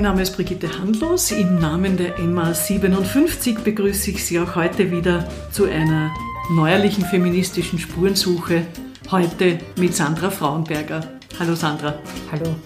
Mein Name ist Brigitte Handlos. Im Namen der MA 57 begrüße ich Sie auch heute wieder zu einer neuerlichen feministischen Spurensuche. Heute mit Sandra Frauenberger. Hallo Sandra. Hallo.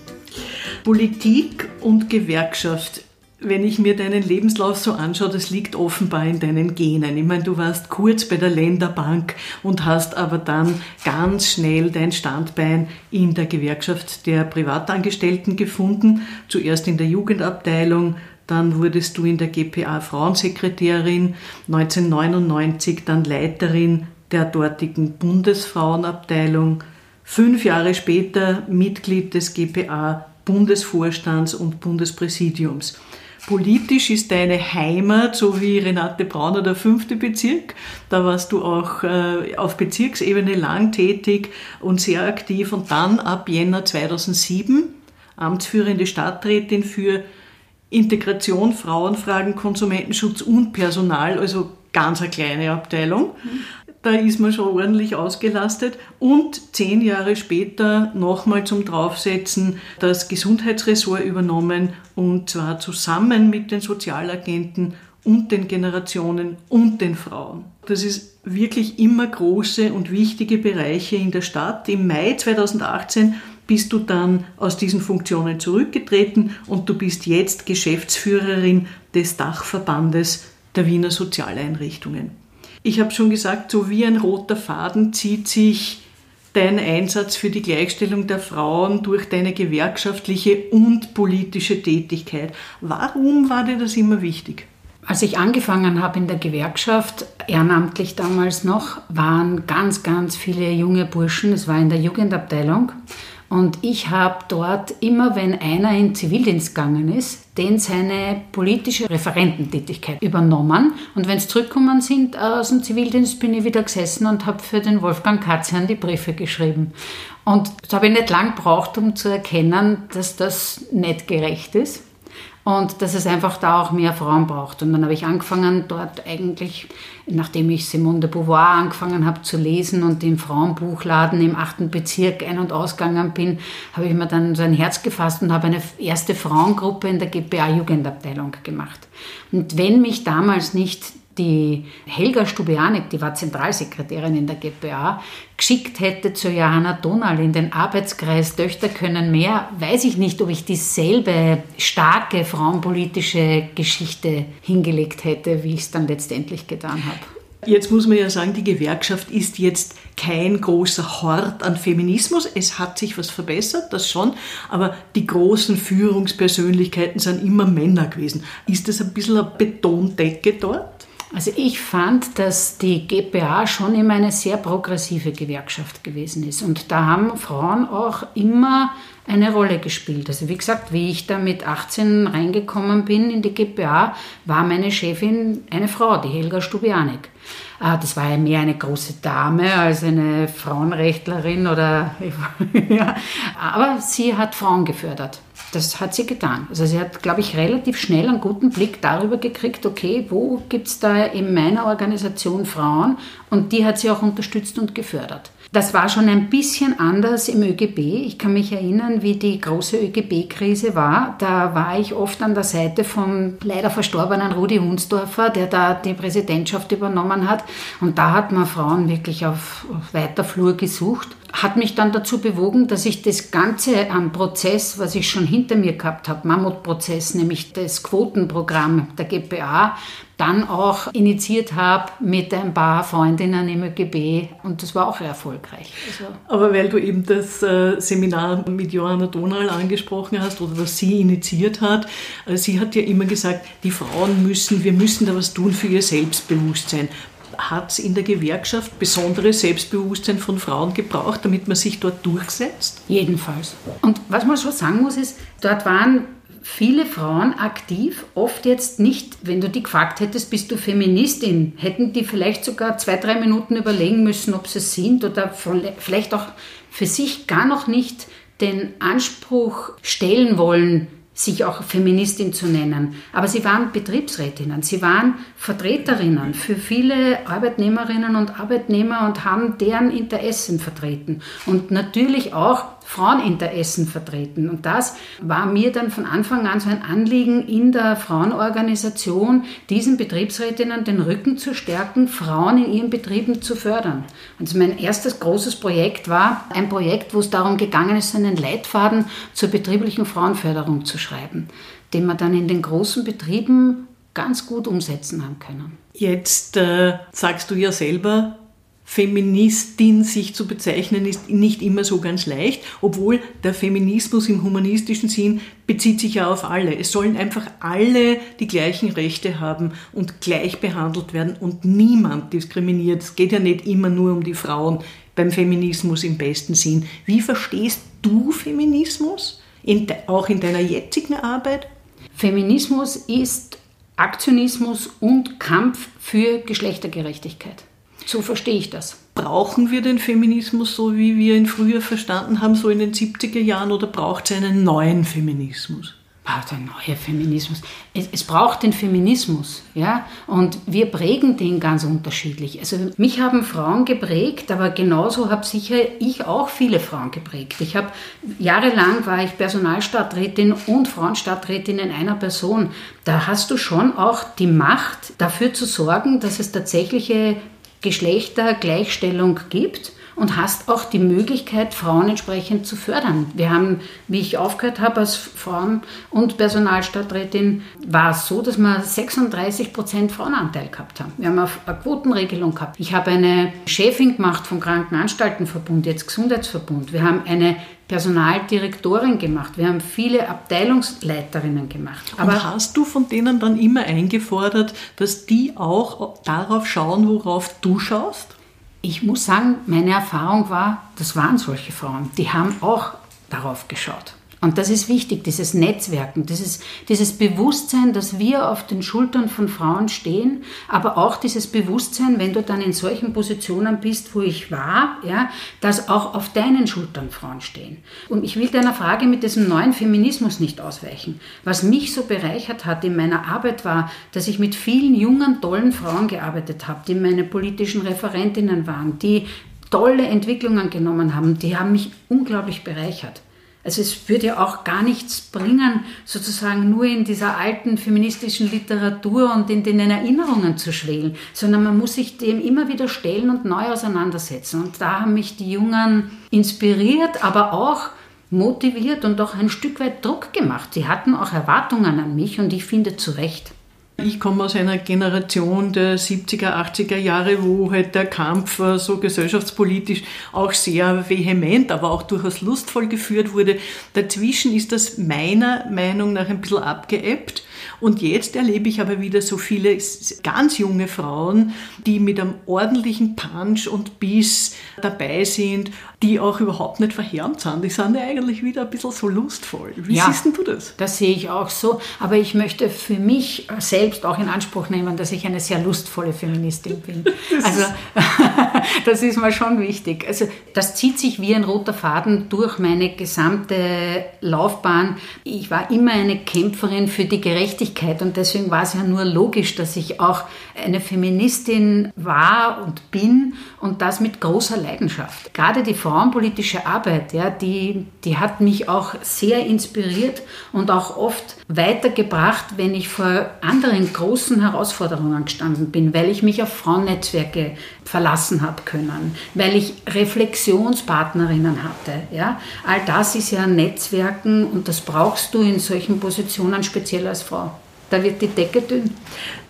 Politik und Gewerkschaft wenn ich mir deinen Lebenslauf so anschaue, das liegt offenbar in deinen Genen. Ich meine, du warst kurz bei der Länderbank und hast aber dann ganz schnell dein Standbein in der Gewerkschaft der Privatangestellten gefunden. Zuerst in der Jugendabteilung, dann wurdest du in der GPA Frauensekretärin, 1999 dann Leiterin der dortigen Bundesfrauenabteilung, fünf Jahre später Mitglied des GPA Bundesvorstands und Bundespräsidiums. Politisch ist deine Heimat, so wie Renate Brauner, der fünfte Bezirk. Da warst du auch äh, auf Bezirksebene lang tätig und sehr aktiv. Und dann ab Jänner 2007 amtsführende Stadträtin für Integration, Frauenfragen, Konsumentenschutz und Personal, also ganz eine kleine Abteilung. Mhm da ist man schon ordentlich ausgelastet. Und zehn Jahre später nochmal zum Draufsetzen das Gesundheitsressort übernommen und zwar zusammen mit den Sozialagenten und den Generationen und den Frauen. Das ist wirklich immer große und wichtige Bereiche in der Stadt. Im Mai 2018 bist du dann aus diesen Funktionen zurückgetreten und du bist jetzt Geschäftsführerin des Dachverbandes der Wiener Sozialeinrichtungen. Ich habe schon gesagt, so wie ein roter Faden zieht sich dein Einsatz für die Gleichstellung der Frauen durch deine gewerkschaftliche und politische Tätigkeit. Warum war dir das immer wichtig? Als ich angefangen habe in der Gewerkschaft, ehrenamtlich damals noch, waren ganz, ganz viele junge Burschen. Es war in der Jugendabteilung. Und ich habe dort immer, wenn einer in Zivildienst gegangen ist, den seine politische Referententätigkeit übernommen. Und wenn es zurückgekommen sind aus dem Zivildienst, bin ich wieder gesessen und habe für den Wolfgang Katzian die Briefe geschrieben. Und das habe ich nicht lang gebraucht, um zu erkennen, dass das nicht gerecht ist und dass es einfach da auch mehr Frauen braucht. Und dann habe ich angefangen, dort eigentlich, nachdem ich Simone de Beauvoir angefangen habe zu lesen und im Frauenbuchladen im achten Bezirk ein- und ausgegangen bin, habe ich mir dann so ein Herz gefasst und habe eine erste Frauengruppe in der GPA-Jugendabteilung gemacht. Und wenn mich damals nicht die Helga Stubianek, die war Zentralsekretärin in der GPA, geschickt hätte zu Johanna Donal in den Arbeitskreis Töchter können mehr, weiß ich nicht, ob ich dieselbe starke frauenpolitische Geschichte hingelegt hätte, wie ich es dann letztendlich getan habe. Jetzt muss man ja sagen, die Gewerkschaft ist jetzt kein großer Hort an Feminismus. Es hat sich was verbessert, das schon, aber die großen Führungspersönlichkeiten sind immer Männer gewesen. Ist das ein bisschen eine Betondecke dort? Also ich fand, dass die GPA schon immer eine sehr progressive Gewerkschaft gewesen ist. Und da haben Frauen auch immer eine Rolle gespielt. Also wie gesagt, wie ich da mit 18 reingekommen bin in die GPA, war meine Chefin eine Frau, die Helga Stubianek. Ah, das war ja mehr eine große Dame als eine Frauenrechtlerin oder aber sie hat Frauen gefördert. Das hat sie getan. Also sie hat, glaube ich, relativ schnell einen guten Blick darüber gekriegt, okay, wo gibt es da in meiner Organisation Frauen und die hat sie auch unterstützt und gefördert. Das war schon ein bisschen anders im ÖGB. Ich kann mich erinnern, wie die große ÖGB-Krise war. Da war ich oft an der Seite vom leider verstorbenen Rudi Hunsdorfer, der da die Präsidentschaft übernommen hat. Und da hat man Frauen wirklich auf, auf weiter Flur gesucht hat mich dann dazu bewogen, dass ich das Ganze am Prozess, was ich schon hinter mir gehabt habe, Mammutprozess, nämlich das Quotenprogramm der GPA, dann auch initiiert habe mit ein paar Freundinnen im ÖGB und das war auch erfolgreich. Also Aber weil du eben das äh, Seminar mit Johanna Donal angesprochen hast oder was sie initiiert hat, äh, sie hat ja immer gesagt, die Frauen müssen, wir müssen da was tun für ihr Selbstbewusstsein hat es in der Gewerkschaft besonderes Selbstbewusstsein von Frauen gebraucht, damit man sich dort durchsetzt? Jedenfalls. Und was man schon sagen muss, ist, dort waren viele Frauen aktiv, oft jetzt nicht, wenn du die gefragt hättest, bist du Feministin, hätten die vielleicht sogar zwei, drei Minuten überlegen müssen, ob sie es sind oder vielleicht auch für sich gar noch nicht den Anspruch stellen wollen, sich auch Feministin zu nennen. Aber sie waren Betriebsrätinnen, sie waren Vertreterinnen für viele Arbeitnehmerinnen und Arbeitnehmer und haben deren Interessen vertreten. Und natürlich auch Fraueninteressen vertreten. Und das war mir dann von Anfang an so ein Anliegen in der Frauenorganisation, diesen Betriebsrätinnen den Rücken zu stärken, Frauen in ihren Betrieben zu fördern. Also mein erstes großes Projekt war ein Projekt, wo es darum gegangen ist, einen Leitfaden zur betrieblichen Frauenförderung zu schreiben, den man dann in den großen Betrieben ganz gut umsetzen haben können. Jetzt äh, sagst du ja selber, Feministin sich zu bezeichnen, ist nicht immer so ganz leicht, obwohl der Feminismus im humanistischen Sinn bezieht sich ja auf alle. Es sollen einfach alle die gleichen Rechte haben und gleich behandelt werden und niemand diskriminiert. Es geht ja nicht immer nur um die Frauen beim Feminismus im besten Sinn. Wie verstehst du Feminismus, in auch in deiner jetzigen Arbeit? Feminismus ist Aktionismus und Kampf für Geschlechtergerechtigkeit. So verstehe ich das. Brauchen wir den Feminismus so, wie wir ihn früher verstanden haben, so in den 70er Jahren, oder braucht es einen neuen Feminismus? Ah, der neue Feminismus. Es, es, braucht den Feminismus, ja, und wir prägen den ganz unterschiedlich. Also mich haben Frauen geprägt, aber genauso habe sicher ich auch viele Frauen geprägt. Ich habe jahrelang war ich Personalstadträtin und Frauenstadträtin in einer Person. Da hast du schon auch die Macht, dafür zu sorgen, dass es tatsächliche Geschlechtergleichstellung gibt und hast auch die Möglichkeit, Frauen entsprechend zu fördern. Wir haben, wie ich aufgehört habe als Frauen- und Personalstadträtin, war es so, dass wir 36 Prozent Frauenanteil gehabt haben. Wir haben eine Quotenregelung gehabt. Ich habe eine Chefin gemacht vom Krankenanstaltenverbund, jetzt Gesundheitsverbund. Wir haben eine Personaldirektorin gemacht. Wir haben viele Abteilungsleiterinnen gemacht. Aber Und hast du von denen dann immer eingefordert, dass die auch darauf schauen, worauf du schaust? Ich muss sagen, meine Erfahrung war, das waren solche Frauen. Die haben auch darauf geschaut. Und das ist wichtig, dieses Netzwerken, dieses, dieses Bewusstsein, dass wir auf den Schultern von Frauen stehen, aber auch dieses Bewusstsein, wenn du dann in solchen Positionen bist, wo ich war, ja, dass auch auf deinen Schultern Frauen stehen. Und ich will deiner Frage mit diesem neuen Feminismus nicht ausweichen. Was mich so bereichert hat in meiner Arbeit war, dass ich mit vielen jungen, tollen Frauen gearbeitet habe, die meine politischen Referentinnen waren, die tolle Entwicklungen genommen haben, die haben mich unglaublich bereichert. Also es würde ja auch gar nichts bringen, sozusagen nur in dieser alten feministischen Literatur und in den Erinnerungen zu schwelen, sondern man muss sich dem immer wieder stellen und neu auseinandersetzen. Und da haben mich die Jungen inspiriert, aber auch motiviert und auch ein Stück weit Druck gemacht. Sie hatten auch Erwartungen an mich und ich finde zu Recht. Ich komme aus einer Generation der 70er, 80er Jahre, wo halt der Kampf äh, so gesellschaftspolitisch auch sehr vehement, aber auch durchaus lustvoll geführt wurde. Dazwischen ist das meiner Meinung nach ein bisschen abgeebbt. Und jetzt erlebe ich aber wieder so viele ganz junge Frauen, die mit einem ordentlichen Punch und Biss dabei sind, die auch überhaupt nicht verhärmt sind. Die sind ja eigentlich wieder ein bisschen so lustvoll. Wie ja, siehst du das? Das sehe ich auch so. Aber ich möchte für mich selbst auch in Anspruch nehmen, dass ich eine sehr lustvolle Feministin bin. Das also das ist mir schon wichtig. Also das zieht sich wie ein roter Faden durch meine gesamte Laufbahn. Ich war immer eine Kämpferin für die Gerechtigkeit und deswegen war es ja nur logisch, dass ich auch eine Feministin war und bin und das mit großer Leidenschaft. Gerade die frauenpolitische Arbeit, ja, die, die hat mich auch sehr inspiriert und auch oft weitergebracht, wenn ich vor anderen großen Herausforderungen gestanden bin, weil ich mich auf Frauennetzwerke verlassen habe können, weil ich Reflexionspartnerinnen hatte. Ja. All das ist ja Netzwerken und das brauchst du in solchen Positionen speziell als Frau. Da wird die Decke dünn.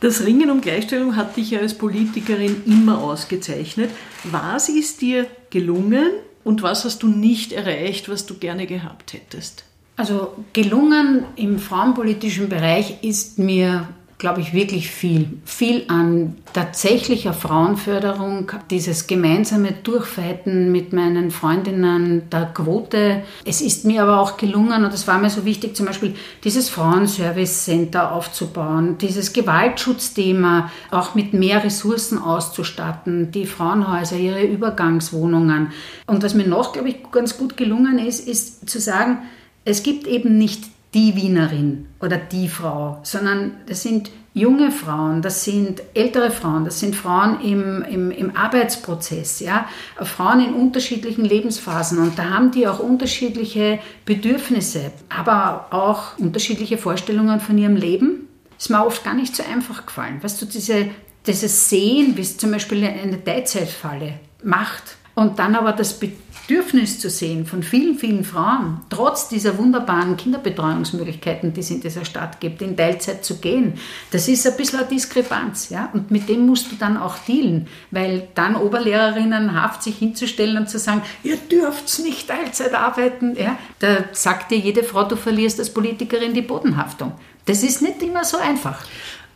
Das Ringen um Gleichstellung hat dich ja als Politikerin immer ausgezeichnet. Was ist dir gelungen und was hast du nicht erreicht, was du gerne gehabt hättest? Also gelungen im frauenpolitischen Bereich ist mir glaube ich, wirklich viel. Viel an tatsächlicher Frauenförderung, dieses gemeinsame Durchfeiten mit meinen Freundinnen, der Quote. Es ist mir aber auch gelungen, und es war mir so wichtig, zum Beispiel dieses Frauenservice Center aufzubauen, dieses Gewaltschutzthema auch mit mehr Ressourcen auszustatten, die Frauenhäuser, ihre Übergangswohnungen. Und was mir noch, glaube ich, ganz gut gelungen ist, ist zu sagen, es gibt eben nicht die Wienerin oder die Frau, sondern das sind junge Frauen, das sind ältere Frauen, das sind Frauen im, im, im Arbeitsprozess, ja, Frauen in unterschiedlichen Lebensphasen und da haben die auch unterschiedliche Bedürfnisse, aber auch unterschiedliche Vorstellungen von ihrem Leben. Ist mir oft gar nicht so einfach gefallen. Weißt du, diese, dieses Sehen, wie es zum Beispiel eine Teilzeitfalle macht und dann aber das Bedürfnis, zu sehen von vielen, vielen Frauen, trotz dieser wunderbaren Kinderbetreuungsmöglichkeiten, die es in dieser Stadt gibt, in Teilzeit zu gehen, das ist ein bisschen eine Diskrepanz. Ja? Und mit dem musst du dann auch dealen, weil dann Oberlehrerinnen haft sich hinzustellen und zu sagen, ihr dürft nicht Teilzeit arbeiten, ja? da sagt dir jede Frau, du verlierst als Politikerin die Bodenhaftung. Das ist nicht immer so einfach.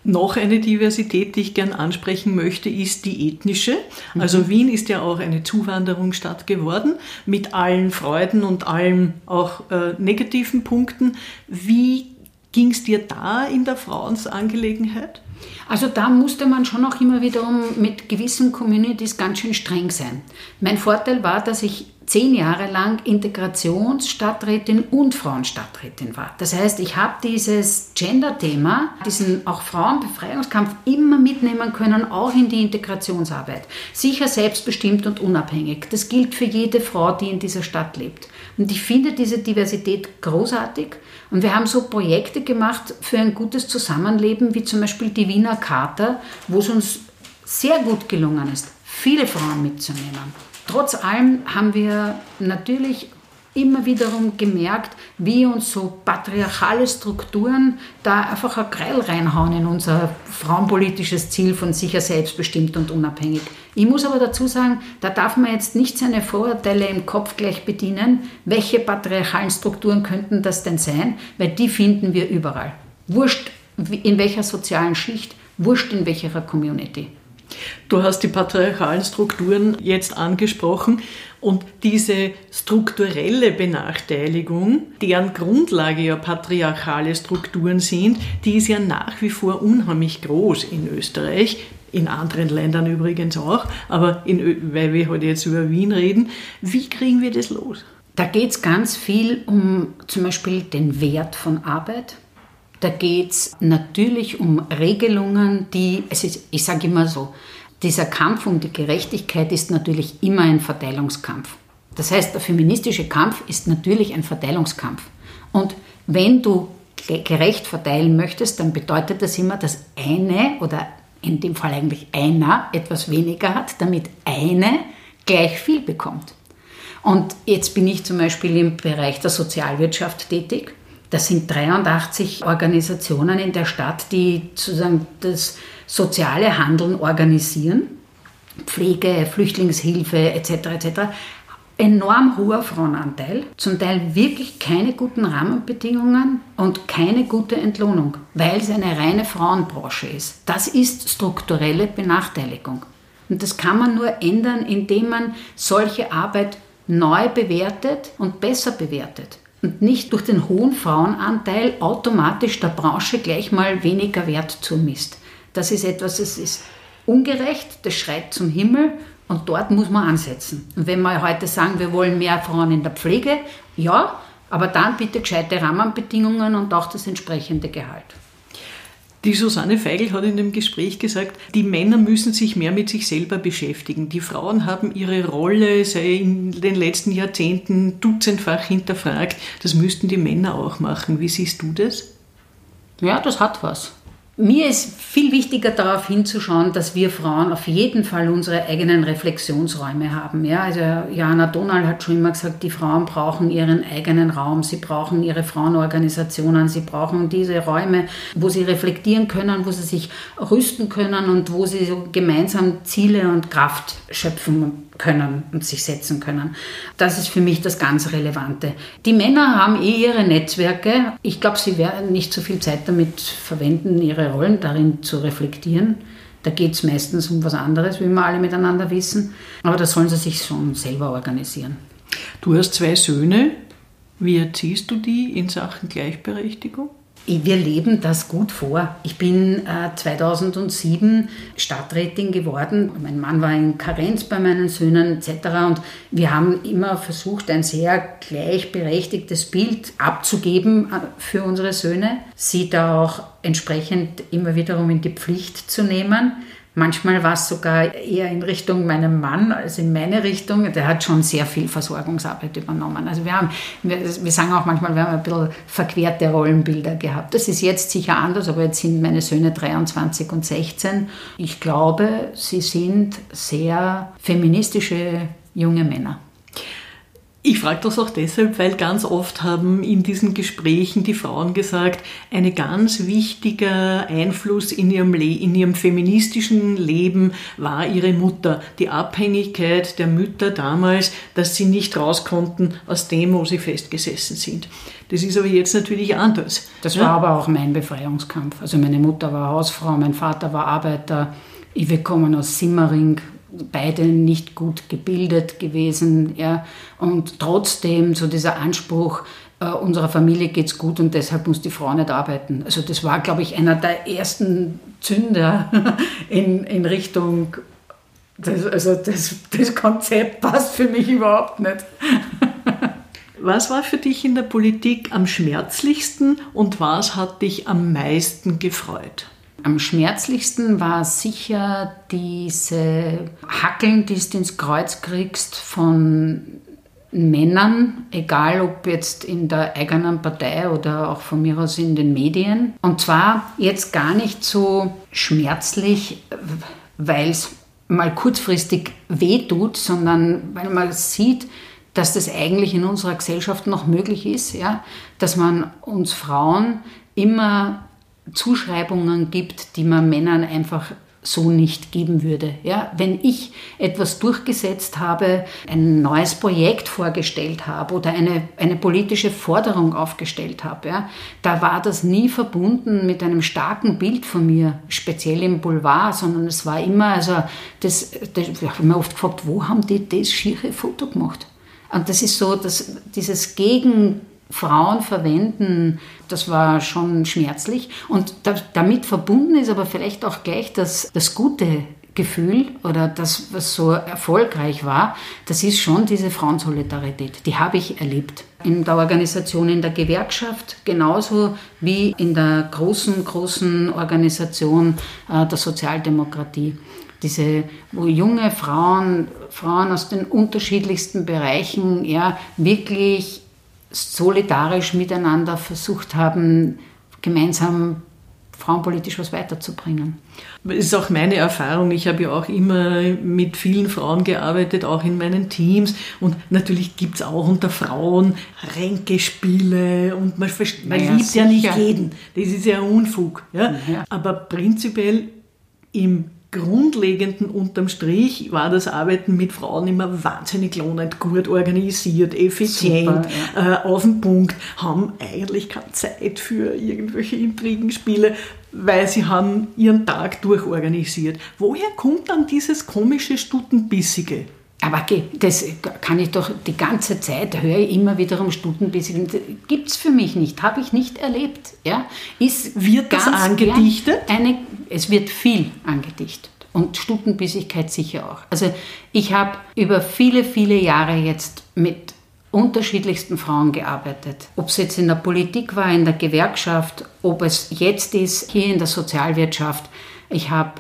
Noch eine Diversität, die ich gern ansprechen möchte, ist die ethnische. Also mhm. Wien ist ja auch eine Zuwanderungsstadt geworden, mit allen Freuden und allen auch äh, negativen Punkten. Wie ging es dir da in der Frauensangelegenheit? Also da musste man schon auch immer wiederum mit gewissen Communities ganz schön streng sein. Mein Vorteil war, dass ich zehn Jahre lang Integrationsstadträtin und Frauenstadträtin war. Das heißt, ich habe dieses Gender-Thema, diesen auch Frauenbefreiungskampf immer mitnehmen können, auch in die Integrationsarbeit. Sicher selbstbestimmt und unabhängig. Das gilt für jede Frau, die in dieser Stadt lebt. Und ich finde diese Diversität großartig. Und wir haben so Projekte gemacht für ein gutes Zusammenleben, wie zum Beispiel die Wiener Charta, wo es uns sehr gut gelungen ist, viele Frauen mitzunehmen. Trotz allem haben wir natürlich immer wiederum gemerkt, wie uns so patriarchale Strukturen da einfach ein Kreil reinhauen in unser frauenpolitisches Ziel von sicher selbstbestimmt und unabhängig. Ich muss aber dazu sagen, da darf man jetzt nicht seine Vorurteile im Kopf gleich bedienen. Welche patriarchalen Strukturen könnten das denn sein? Weil die finden wir überall. Wurscht in welcher sozialen Schicht, wurscht in welcher Community. Du hast die patriarchalen Strukturen jetzt angesprochen und diese strukturelle Benachteiligung, deren Grundlage ja patriarchale Strukturen sind, die ist ja nach wie vor unheimlich groß in Österreich. In anderen Ländern übrigens auch, aber in, weil wir heute jetzt über Wien reden, wie kriegen wir das los? Da geht es ganz viel um zum Beispiel den Wert von Arbeit. Da geht es natürlich um Regelungen, die, es ich sage immer so, dieser Kampf um die Gerechtigkeit ist natürlich immer ein Verteilungskampf. Das heißt, der feministische Kampf ist natürlich ein Verteilungskampf. Und wenn du gerecht verteilen möchtest, dann bedeutet das immer, dass eine oder in dem Fall eigentlich einer etwas weniger hat, damit eine gleich viel bekommt. Und jetzt bin ich zum Beispiel im Bereich der Sozialwirtschaft tätig. Das sind 83 Organisationen in der Stadt, die sozusagen das soziale Handeln organisieren, Pflege, Flüchtlingshilfe etc. etc. Enorm hoher Frauenanteil, zum Teil wirklich keine guten Rahmenbedingungen und keine gute Entlohnung, weil es eine reine Frauenbranche ist. Das ist strukturelle Benachteiligung. Und das kann man nur ändern, indem man solche Arbeit neu bewertet und besser bewertet und nicht durch den hohen Frauenanteil automatisch der Branche gleich mal weniger Wert zumisst. Das ist etwas, das ist ungerecht, das schreit zum Himmel und dort muss man ansetzen. Und wenn wir heute sagen, wir wollen mehr Frauen in der Pflege, ja, aber dann bitte gescheite Rahmenbedingungen und auch das entsprechende Gehalt. Die Susanne Feigl hat in dem Gespräch gesagt, die Männer müssen sich mehr mit sich selber beschäftigen. Die Frauen haben ihre Rolle, sei in den letzten Jahrzehnten dutzendfach hinterfragt. Das müssten die Männer auch machen. Wie siehst du das? Ja, das hat was. Mir ist viel wichtiger darauf hinzuschauen, dass wir Frauen auf jeden Fall unsere eigenen Reflexionsräume haben. Ja, also Jana Donald hat schon immer gesagt, die Frauen brauchen ihren eigenen Raum, sie brauchen ihre Frauenorganisationen, sie brauchen diese Räume, wo sie reflektieren können, wo sie sich rüsten können und wo sie so gemeinsam Ziele und Kraft schöpfen können und sich setzen können. Das ist für mich das ganz Relevante. Die Männer haben eh ihre Netzwerke. Ich glaube, sie werden nicht so viel Zeit damit verwenden, ihre Rollen darin zu reflektieren. Da geht es meistens um was anderes, wie wir alle miteinander wissen. Aber da sollen sie sich schon selber organisieren. Du hast zwei Söhne. Wie erziehst du die in Sachen Gleichberechtigung? Wir leben das gut vor. Ich bin äh, 2007 Stadträtin geworden. Mein Mann war in Karenz bei meinen Söhnen etc. Und wir haben immer versucht, ein sehr gleichberechtigtes Bild abzugeben äh, für unsere Söhne, sie da auch entsprechend immer wiederum in die Pflicht zu nehmen. Manchmal war es sogar eher in Richtung meinem Mann als in meine Richtung. Der hat schon sehr viel Versorgungsarbeit übernommen. Also wir haben, wir, wir sagen auch manchmal, wir haben ein bisschen verquerte Rollenbilder gehabt. Das ist jetzt sicher anders, aber jetzt sind meine Söhne 23 und 16. Ich glaube, sie sind sehr feministische junge Männer. Ich frage das auch deshalb, weil ganz oft haben in diesen Gesprächen die Frauen gesagt, ein ganz wichtiger Einfluss in ihrem, Le in ihrem feministischen Leben war ihre Mutter. Die Abhängigkeit der Mütter damals, dass sie nicht raus konnten aus dem, wo sie festgesessen sind. Das ist aber jetzt natürlich anders. Das ja? war aber auch mein Befreiungskampf. Also meine Mutter war Hausfrau, mein Vater war Arbeiter. Wir kommen aus Simmering, beide nicht gut gebildet gewesen. Ja, und trotzdem so dieser Anspruch, äh, unserer Familie geht es gut und deshalb muss die Frau nicht arbeiten. Also das war, glaube ich, einer der ersten Zünder in, in Richtung, das, also das, das Konzept passt für mich überhaupt nicht. Was war für dich in der Politik am schmerzlichsten und was hat dich am meisten gefreut? Am schmerzlichsten war sicher diese Hackeln, die du ins Kreuz kriegst von Männern, egal ob jetzt in der eigenen Partei oder auch von mir aus in den Medien. Und zwar jetzt gar nicht so schmerzlich, weil es mal kurzfristig wehtut, sondern weil man sieht, dass das eigentlich in unserer Gesellschaft noch möglich ist, ja? dass man uns Frauen immer Zuschreibungen gibt, die man Männern einfach so nicht geben würde. Ja, wenn ich etwas durchgesetzt habe, ein neues Projekt vorgestellt habe oder eine, eine politische Forderung aufgestellt habe, ja, da war das nie verbunden mit einem starken Bild von mir, speziell im Boulevard, sondern es war immer, also das, das ich habe mir oft gefragt, wo haben die das schiere Foto gemacht? Und das ist so, dass dieses Gegen Frauen verwenden, das war schon schmerzlich. Und da, damit verbunden ist aber vielleicht auch gleich das, das gute Gefühl oder das, was so erfolgreich war, das ist schon diese Frauensolidarität. Die habe ich erlebt. In der Organisation, in der Gewerkschaft, genauso wie in der großen, großen Organisation äh, der Sozialdemokratie diese, wo junge Frauen, Frauen aus den unterschiedlichsten Bereichen ja wirklich solidarisch miteinander versucht haben, gemeinsam frauenpolitisch was weiterzubringen. Das ist auch meine Erfahrung. Ich habe ja auch immer mit vielen Frauen gearbeitet, auch in meinen Teams. Und natürlich gibt es auch unter Frauen Ränkespiele und man, man ja, liebt sicher. ja nicht jeden. Das ist ja Unfug. Ja? ja. Aber prinzipiell im Grundlegenden unterm Strich war das Arbeiten mit Frauen immer wahnsinnig lohnend, gut organisiert, effizient, Super, ja. äh, auf den Punkt, haben eigentlich keine Zeit für irgendwelche Intrigenspiele, weil sie haben ihren Tag durchorganisiert. Woher kommt dann dieses komische Stutenbissige? Aber das kann ich doch die ganze Zeit, höre ich immer wieder um Stutenbissige. Gibt es für mich nicht, habe ich nicht erlebt. Ja? Ist wird das angedichtet? Eine, es wird viel angedichtet und Stutenbissigkeit sicher auch. Also ich habe über viele, viele Jahre jetzt mit unterschiedlichsten Frauen gearbeitet. Ob es jetzt in der Politik war, in der Gewerkschaft, ob es jetzt ist, hier in der Sozialwirtschaft. Ich habe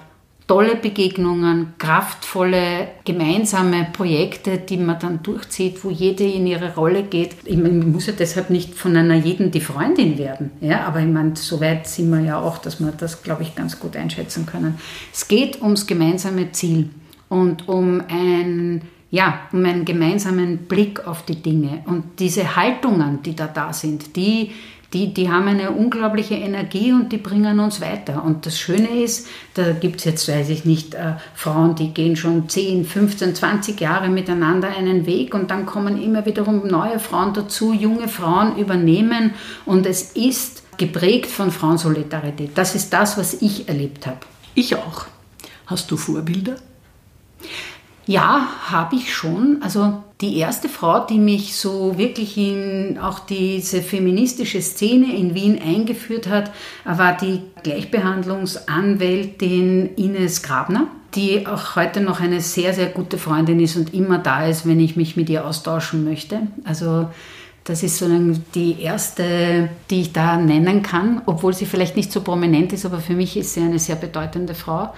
tolle Begegnungen, kraftvolle gemeinsame Projekte, die man dann durchzieht, wo jede in ihre Rolle geht. Ich meine, man muss ja deshalb nicht von einer jeden die Freundin werden, ja, aber ich meine, so weit sind wir ja auch, dass wir das, glaube ich, ganz gut einschätzen können. Es geht ums gemeinsame Ziel und um ein ja, um einen gemeinsamen Blick auf die Dinge. Und diese Haltungen, die da da sind, die die, die haben eine unglaubliche Energie und die bringen uns weiter. Und das Schöne ist, da gibt es jetzt, weiß ich nicht, äh, Frauen, die gehen schon 10, 15, 20 Jahre miteinander einen Weg und dann kommen immer wiederum neue Frauen dazu, junge Frauen übernehmen und es ist geprägt von Frauensolidarität. Das ist das, was ich erlebt habe. Ich auch. Hast du Vorbilder? Ja, habe ich schon. Also die erste Frau, die mich so wirklich in auch diese feministische Szene in Wien eingeführt hat, war die Gleichbehandlungsanwältin Ines Grabner, die auch heute noch eine sehr, sehr gute Freundin ist und immer da ist, wenn ich mich mit ihr austauschen möchte. Also das ist so die erste, die ich da nennen kann, obwohl sie vielleicht nicht so prominent ist, aber für mich ist sie eine sehr bedeutende Frau.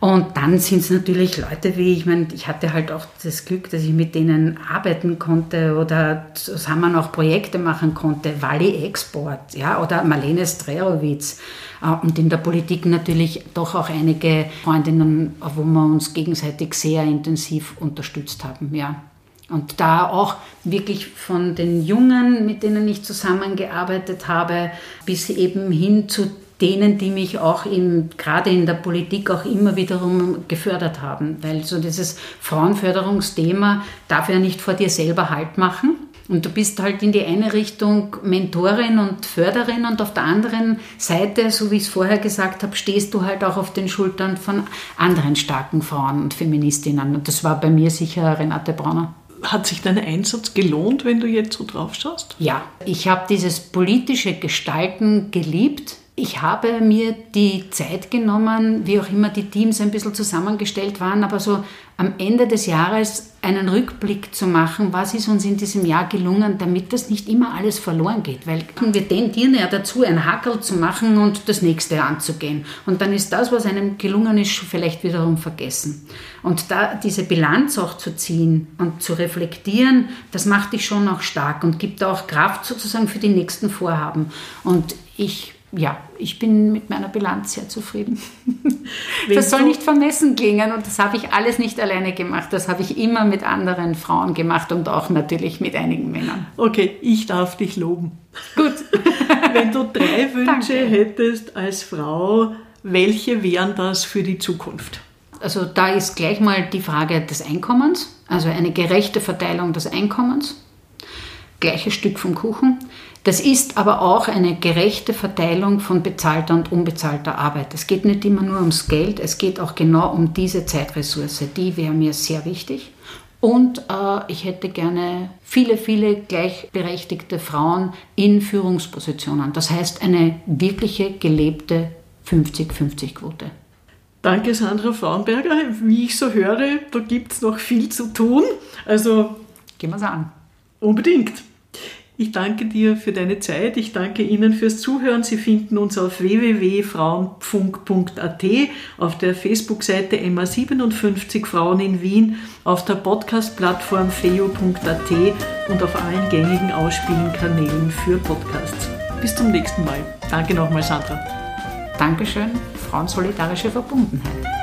Und dann sind es natürlich Leute wie, ich meine, ich hatte halt auch das Glück, dass ich mit denen arbeiten konnte oder zusammen auch Projekte machen konnte. Wally Export, ja, oder Marlene Strerowitz. Äh, und in der Politik natürlich doch auch einige Freundinnen, wo wir uns gegenseitig sehr intensiv unterstützt haben, ja. Und da auch wirklich von den Jungen, mit denen ich zusammengearbeitet habe, bis eben hin zu denen, die mich auch in, gerade in der Politik auch immer wiederum gefördert haben. Weil so dieses Frauenförderungsthema darf ja nicht vor dir selber Halt machen. Und du bist halt in die eine Richtung Mentorin und Förderin und auf der anderen Seite, so wie ich es vorher gesagt habe, stehst du halt auch auf den Schultern von anderen starken Frauen und Feministinnen. Und das war bei mir sicher Renate Brauner. Hat sich dein Einsatz gelohnt, wenn du jetzt so drauf schaust? Ja, ich habe dieses politische Gestalten geliebt ich habe mir die Zeit genommen, wie auch immer die Teams ein bisschen zusammengestellt waren, aber so am Ende des Jahres einen Rückblick zu machen, was ist uns in diesem Jahr gelungen, damit das nicht immer alles verloren geht. Weil wir tendieren ja dazu, ein Hackel zu machen und das nächste anzugehen. Und dann ist das, was einem gelungen ist, vielleicht wiederum vergessen. Und da diese Bilanz auch zu ziehen und zu reflektieren, das macht dich schon auch stark und gibt auch Kraft sozusagen für die nächsten Vorhaben. Und ich ja, ich bin mit meiner Bilanz sehr zufrieden. das soll nicht vermessen klingen und das habe ich alles nicht alleine gemacht. Das habe ich immer mit anderen Frauen gemacht und auch natürlich mit einigen Männern. Okay, ich darf dich loben. Gut. Wenn du drei Wünsche Danke. hättest als Frau, welche wären das für die Zukunft? Also da ist gleich mal die Frage des Einkommens, also eine gerechte Verteilung des Einkommens, gleiches Stück vom Kuchen. Das ist aber auch eine gerechte Verteilung von bezahlter und unbezahlter Arbeit. Es geht nicht immer nur ums Geld, es geht auch genau um diese Zeitressource. Die wäre mir sehr wichtig. Und äh, ich hätte gerne viele, viele gleichberechtigte Frauen in Führungspositionen. Das heißt eine wirkliche gelebte 50-50-Quote. Danke, Sandra Frauenberger. Wie ich so höre, da gibt es noch viel zu tun. Also gehen wir es an. Unbedingt. Ich danke dir für deine Zeit. Ich danke Ihnen fürs Zuhören. Sie finden uns auf www.frauenfunk.at, auf der Facebook-Seite MA57 Frauen in Wien, auf der Podcast-Plattform feo.at und auf allen gängigen Ausspielenkanälen für Podcasts. Bis zum nächsten Mal. Danke nochmal, Sandra. Dankeschön, Frauensolidarische Verbundenheit.